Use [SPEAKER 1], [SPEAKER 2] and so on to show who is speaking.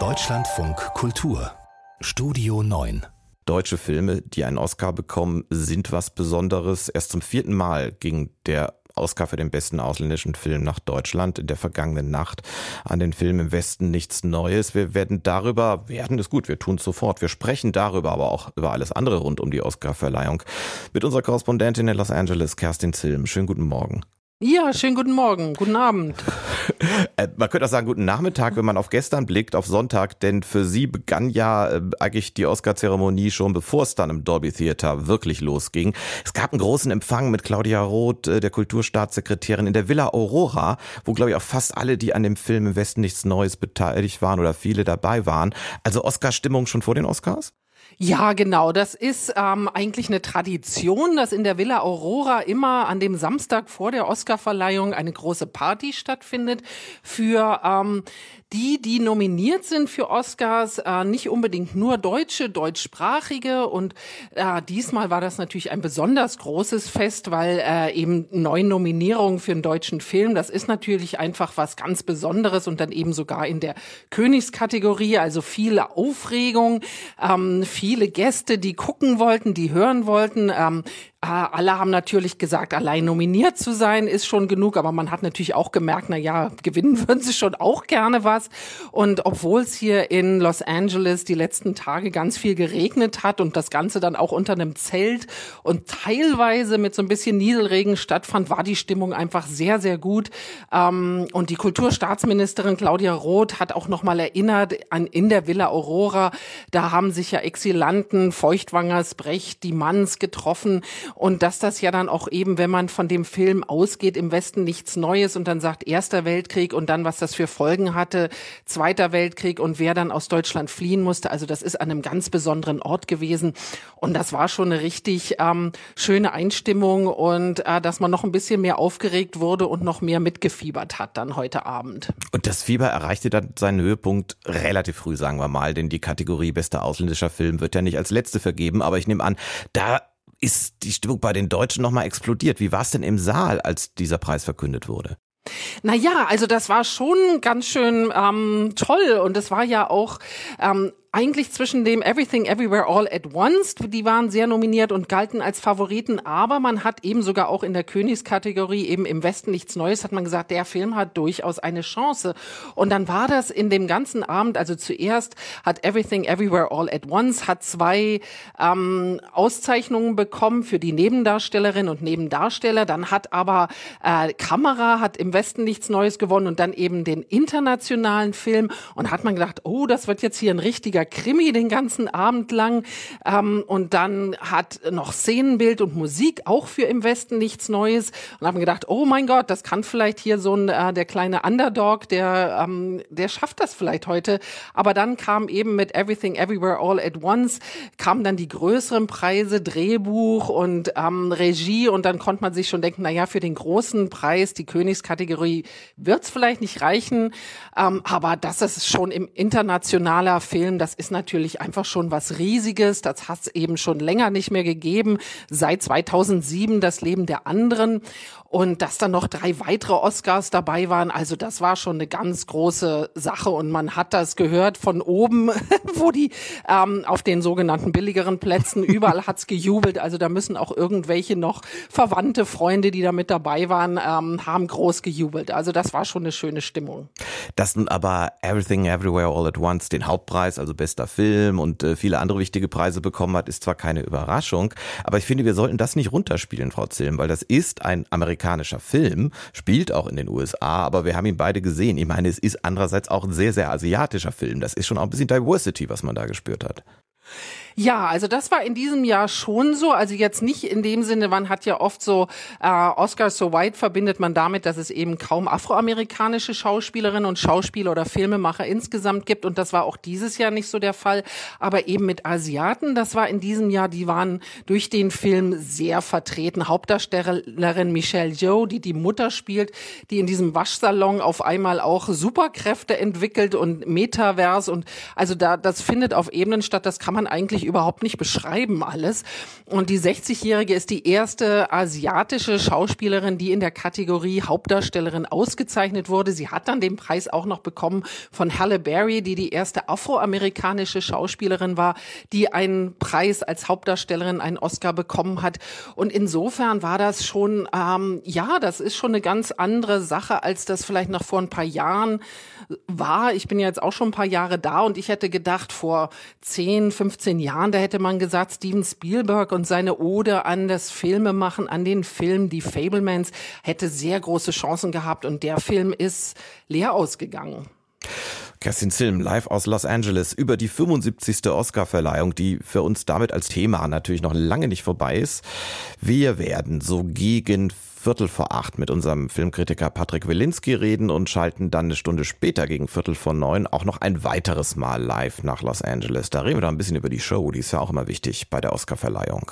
[SPEAKER 1] Deutschlandfunk Kultur Studio 9
[SPEAKER 2] Deutsche Filme, die einen Oscar bekommen, sind was Besonderes. Erst zum vierten Mal ging der Oscar für den besten ausländischen Film nach Deutschland in der vergangenen Nacht an den Film im Westen nichts Neues. Wir werden darüber, werden es gut, wir tun es sofort. Wir sprechen darüber, aber auch über alles andere rund um die Oscarverleihung mit unserer Korrespondentin in Los Angeles, Kerstin Zilm. Schönen guten Morgen.
[SPEAKER 3] Ja, schönen guten Morgen, guten Abend.
[SPEAKER 2] Äh, man könnte auch sagen, guten Nachmittag, wenn man auf gestern blickt, auf Sonntag, denn für Sie begann ja äh, eigentlich die Oscar-Zeremonie schon bevor es dann im Dolby Theater wirklich losging. Es gab einen großen Empfang mit Claudia Roth, äh, der Kulturstaatssekretärin in der Villa Aurora, wo glaube ich auch fast alle, die an dem Film im Westen nichts Neues beteiligt waren oder viele dabei waren. Also Oscar-Stimmung schon vor den Oscars?
[SPEAKER 3] Ja, genau. Das ist ähm, eigentlich eine Tradition, dass in der Villa Aurora immer an dem Samstag vor der Oscarverleihung eine große Party stattfindet für ähm, die, die nominiert sind für Oscars, äh, nicht unbedingt nur Deutsche, deutschsprachige. Und äh, diesmal war das natürlich ein besonders großes Fest, weil äh, eben neun Nominierungen für einen deutschen Film, das ist natürlich einfach was ganz Besonderes und dann eben sogar in der Königskategorie, also viel Aufregung, ähm, viele Gäste, die gucken wollten, die hören wollten. Ähm, alle haben natürlich gesagt, allein nominiert zu sein ist schon genug, aber man hat natürlich auch gemerkt, na ja, gewinnen würden sie schon auch gerne was. Und obwohl es hier in Los Angeles die letzten Tage ganz viel geregnet hat und das Ganze dann auch unter einem Zelt und teilweise mit so ein bisschen Nieselregen stattfand, war die Stimmung einfach sehr, sehr gut. Ähm, und die Kulturstaatsministerin Claudia Roth hat auch nochmal erinnert an in der Villa Aurora, da haben sich ja Exilanten, Feuchtwangers, Brecht, die Manns getroffen und dass das ja dann auch eben, wenn man von dem Film ausgeht, im Westen nichts Neues und dann sagt Erster Weltkrieg und dann, was das für Folgen hatte, Zweiter Weltkrieg und wer dann aus Deutschland fliehen musste. Also das ist an einem ganz besonderen Ort gewesen und das war schon eine richtig ähm, schöne Einstimmung und äh, dass man noch ein bisschen mehr aufgeregt wurde und noch mehr mitgefiebert hat dann heute Abend.
[SPEAKER 2] Und das Fieber erreichte dann seinen Höhepunkt relativ früh, sagen wir mal, denn die Kategorie bester ausländischer Film wird ja nicht als letzte vergeben, aber ich nehme an, da ist die Stimmung bei den Deutschen nochmal explodiert. Wie war es denn im Saal, als dieser Preis verkündet wurde?
[SPEAKER 3] Naja, also das war schon ganz schön ähm, toll und es war ja auch ähm, eigentlich zwischen dem Everything Everywhere All at Once, die waren sehr nominiert und galten als Favoriten, aber man hat eben sogar auch in der Königskategorie eben im Westen nichts Neues, hat man gesagt, der Film hat durchaus eine Chance. Und dann war das in dem ganzen Abend, also zuerst hat Everything Everywhere All at Once, hat zwei ähm, Auszeichnungen bekommen für die Nebendarstellerin und Nebendarsteller, dann hat aber äh, Kamera hat im Westen nichts Neues gewonnen und dann eben den internationalen Film und hat man gedacht, oh, das wird jetzt hier ein richtiger Krimi den ganzen Abend lang. Ähm, und dann hat noch Szenenbild und Musik auch für im Westen nichts Neues. Und haben gedacht, oh mein Gott, das kann vielleicht hier so ein äh, der kleine Underdog, der ähm, der schafft das vielleicht heute. Aber dann kam eben mit Everything Everywhere All at Once kamen dann die größeren Preise, Drehbuch und ähm, Regie und dann konnte man sich schon denken, na ja, für den großen Preis, die Königskategorie, wird's vielleicht nicht reichen. Ähm, aber das ist schon im internationaler Film, das ist natürlich einfach schon was Riesiges. Das hat es eben schon länger nicht mehr gegeben. Seit 2007 das Leben der anderen. Und dass dann noch drei weitere Oscars dabei waren, also das war schon eine ganz große Sache. Und man hat das gehört von oben, wo die ähm, auf den sogenannten billigeren Plätzen, überall hat's gejubelt. Also da müssen auch irgendwelche noch Verwandte, Freunde, die da mit dabei waren, ähm, haben groß gejubelt. Also das war schon eine schöne Stimmung.
[SPEAKER 2] Dass nun aber Everything Everywhere All at Once den Hauptpreis, also bester Film und äh, viele andere wichtige Preise bekommen hat, ist zwar keine Überraschung, aber ich finde, wir sollten das nicht runterspielen, Frau Zilm, weil das ist ein amerikanischer amerikanischer Film, spielt auch in den USA, aber wir haben ihn beide gesehen. Ich meine, es ist andererseits auch ein sehr, sehr asiatischer Film. Das ist schon auch ein bisschen Diversity, was man da gespürt hat.
[SPEAKER 3] Ja, also das war in diesem Jahr schon so. Also jetzt nicht in dem Sinne, man hat ja oft so äh, Oscars so white verbindet man damit, dass es eben kaum afroamerikanische Schauspielerinnen und Schauspieler oder Filmemacher insgesamt gibt. Und das war auch dieses Jahr nicht so der Fall. Aber eben mit Asiaten, das war in diesem Jahr, die waren durch den Film sehr vertreten. Hauptdarstellerin Michelle Yeoh, die die Mutter spielt, die in diesem Waschsalon auf einmal auch Superkräfte entwickelt und Metaverse und also da das findet auf Ebenen statt. Das kann kann man eigentlich überhaupt nicht beschreiben alles. Und die 60-Jährige ist die erste asiatische Schauspielerin, die in der Kategorie Hauptdarstellerin ausgezeichnet wurde. Sie hat dann den Preis auch noch bekommen von Halle Berry, die die erste afroamerikanische Schauspielerin war, die einen Preis als Hauptdarstellerin, einen Oscar bekommen hat. Und insofern war das schon, ähm, ja, das ist schon eine ganz andere Sache, als das vielleicht noch vor ein paar Jahren war. Ich bin ja jetzt auch schon ein paar Jahre da und ich hätte gedacht, vor 10, 15 Jahren, da hätte man gesagt, Steven Spielberg und seine Ode an das Filmemachen, an den Film Die Fablemans hätte sehr große Chancen gehabt und der Film ist leer ausgegangen.
[SPEAKER 2] Kerstin Zilm live aus Los Angeles über die 75. Oscarverleihung, die für uns damit als Thema natürlich noch lange nicht vorbei ist. Wir werden so gegen Viertel vor acht mit unserem Filmkritiker Patrick Wilinski reden und schalten dann eine Stunde später gegen Viertel vor neun auch noch ein weiteres Mal live nach Los Angeles. Da reden wir dann ein bisschen über die Show, die ist ja auch immer wichtig bei der Oscarverleihung.